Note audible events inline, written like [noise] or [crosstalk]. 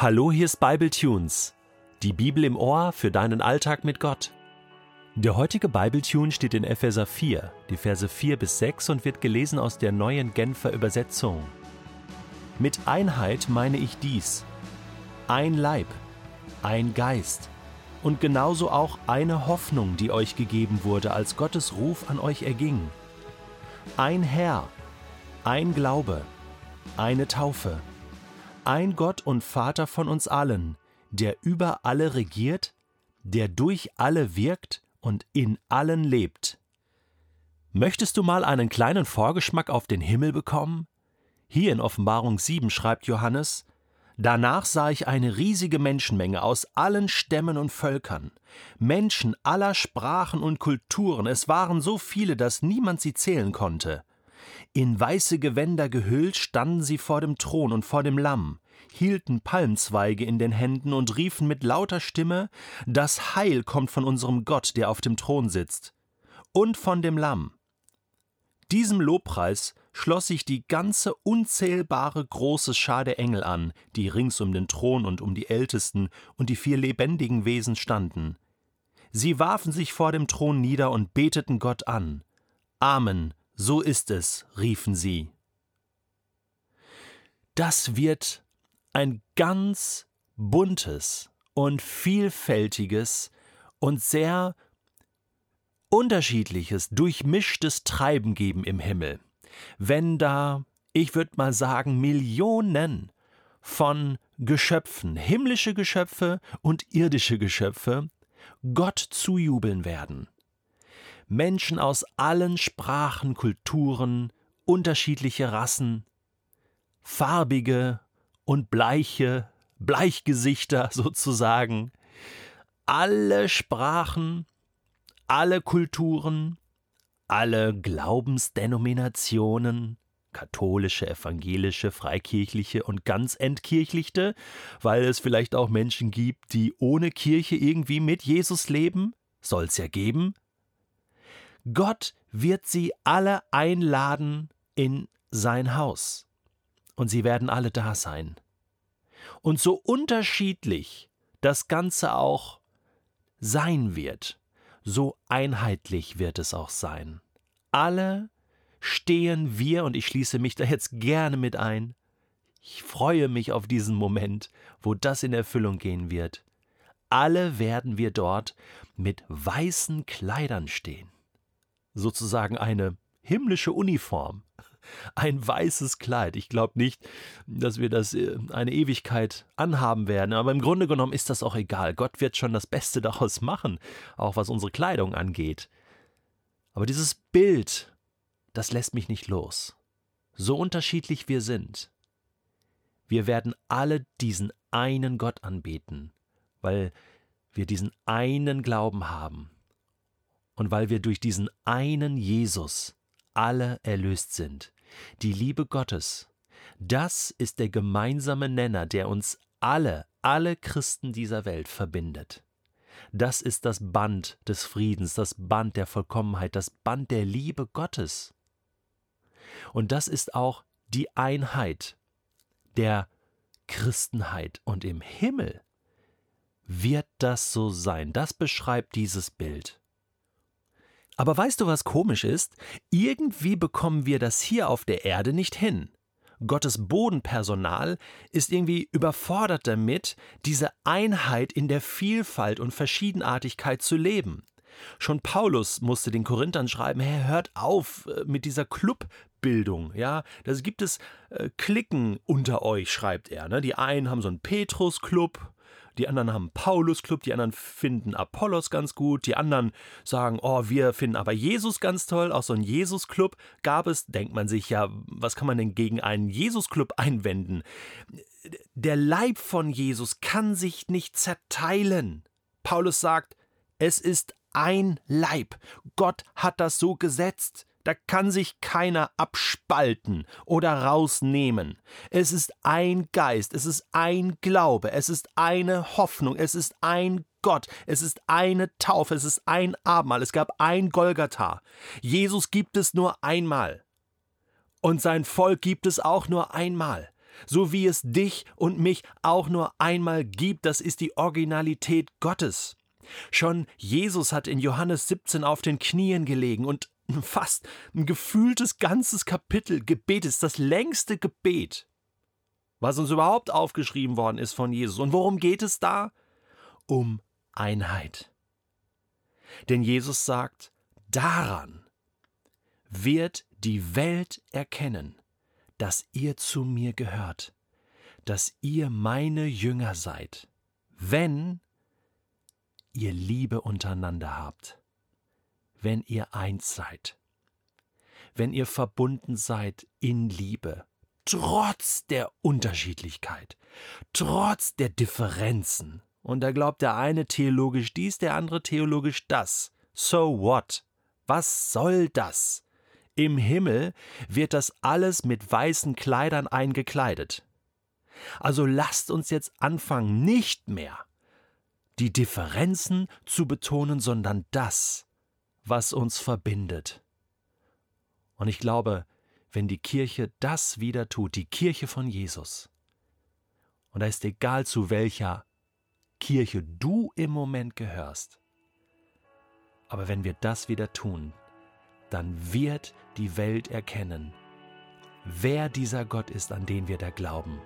Hallo, hier ist Bible Tunes, die Bibel im Ohr für deinen Alltag mit Gott. Der heutige Bible Tune steht in Epheser 4, die Verse 4 bis 6 und wird gelesen aus der neuen Genfer Übersetzung. Mit Einheit meine ich dies: ein Leib, ein Geist und genauso auch eine Hoffnung, die euch gegeben wurde, als Gottes Ruf an euch erging. Ein Herr, ein Glaube, eine Taufe ein Gott und Vater von uns allen, der über alle regiert, der durch alle wirkt und in allen lebt. Möchtest du mal einen kleinen Vorgeschmack auf den Himmel bekommen? Hier in Offenbarung 7 schreibt Johannes, Danach sah ich eine riesige Menschenmenge aus allen Stämmen und Völkern, Menschen aller Sprachen und Kulturen, es waren so viele, dass niemand sie zählen konnte. In weiße Gewänder gehüllt standen sie vor dem Thron und vor dem Lamm, hielten Palmzweige in den Händen und riefen mit lauter Stimme Das Heil kommt von unserem Gott, der auf dem Thron sitzt, und von dem Lamm. Diesem Lobpreis schloss sich die ganze unzählbare große Schar der Engel an, die rings um den Thron und um die Ältesten und die vier lebendigen Wesen standen. Sie warfen sich vor dem Thron nieder und beteten Gott an. Amen, so ist es, riefen sie. Das wird ein ganz buntes und vielfältiges und sehr unterschiedliches, durchmischtes Treiben geben im Himmel. Wenn da, ich würde mal sagen, Millionen von Geschöpfen, himmlische Geschöpfe und irdische Geschöpfe, Gott zujubeln werden. Menschen aus allen Sprachen, Kulturen, unterschiedliche Rassen, farbige und bleiche, Bleichgesichter [laughs] sozusagen, alle Sprachen, alle Kulturen, alle Glaubensdenominationen, katholische, evangelische, freikirchliche und ganz entkirchlichte, weil es vielleicht auch Menschen gibt, die ohne Kirche irgendwie mit Jesus leben, soll's ja geben, Gott wird sie alle einladen in sein Haus. Und sie werden alle da sein. Und so unterschiedlich das Ganze auch sein wird, so einheitlich wird es auch sein. Alle stehen wir, und ich schließe mich da jetzt gerne mit ein, ich freue mich auf diesen Moment, wo das in Erfüllung gehen wird. Alle werden wir dort mit weißen Kleidern stehen sozusagen eine himmlische Uniform, ein weißes Kleid. Ich glaube nicht, dass wir das äh, eine Ewigkeit anhaben werden, aber im Grunde genommen ist das auch egal. Gott wird schon das Beste daraus machen, auch was unsere Kleidung angeht. Aber dieses Bild, das lässt mich nicht los. So unterschiedlich wir sind. Wir werden alle diesen einen Gott anbeten, weil wir diesen einen Glauben haben und weil wir durch diesen einen Jesus alle erlöst sind. Die Liebe Gottes, das ist der gemeinsame Nenner, der uns alle, alle Christen dieser Welt verbindet. Das ist das Band des Friedens, das Band der Vollkommenheit, das Band der Liebe Gottes. Und das ist auch die Einheit der Christenheit. Und im Himmel wird das so sein. Das beschreibt dieses Bild. Aber weißt du, was komisch ist? Irgendwie bekommen wir das hier auf der Erde nicht hin. Gottes Bodenpersonal ist irgendwie überfordert damit, diese Einheit in der Vielfalt und Verschiedenartigkeit zu leben. Schon Paulus musste den Korinthern schreiben, hey, hört auf äh, mit dieser Clubbildung, ja, das gibt es äh, Klicken unter euch, schreibt er, ne? Die einen haben so einen Petrus-Club, die anderen haben Paulus-Club, die anderen finden Apollos ganz gut, die anderen sagen, oh, wir finden aber Jesus ganz toll. Auch so ein Jesus-Club gab es. Denkt man sich ja, was kann man denn gegen einen Jesus-Club einwenden? Der Leib von Jesus kann sich nicht zerteilen. Paulus sagt, es ist ein Leib. Gott hat das so gesetzt. Da kann sich keiner abspalten oder rausnehmen. Es ist ein Geist, es ist ein Glaube, es ist eine Hoffnung, es ist ein Gott, es ist eine Taufe, es ist ein Abendmahl, es gab ein Golgatha. Jesus gibt es nur einmal. Und sein Volk gibt es auch nur einmal. so wie es dich und mich auch nur einmal gibt, das ist die Originalität Gottes. Schon Jesus hat in Johannes 17 auf den Knien gelegen und fast ein gefühltes ganzes Kapitel Gebet ist das längste Gebet, was uns überhaupt aufgeschrieben worden ist von Jesus. Und worum geht es da? Um Einheit. Denn Jesus sagt, daran wird die Welt erkennen, dass ihr zu mir gehört, dass ihr meine Jünger seid, wenn ihr Liebe untereinander habt, wenn ihr eins seid, wenn ihr verbunden seid in Liebe, trotz der Unterschiedlichkeit, trotz der Differenzen. Und da glaubt der eine theologisch dies, der andere theologisch das. So what? Was soll das? Im Himmel wird das alles mit weißen Kleidern eingekleidet. Also lasst uns jetzt anfangen, nicht mehr die Differenzen zu betonen, sondern das, was uns verbindet. Und ich glaube, wenn die Kirche das wieder tut, die Kirche von Jesus, und da ist egal zu welcher Kirche du im Moment gehörst, aber wenn wir das wieder tun, dann wird die Welt erkennen, wer dieser Gott ist, an den wir da glauben.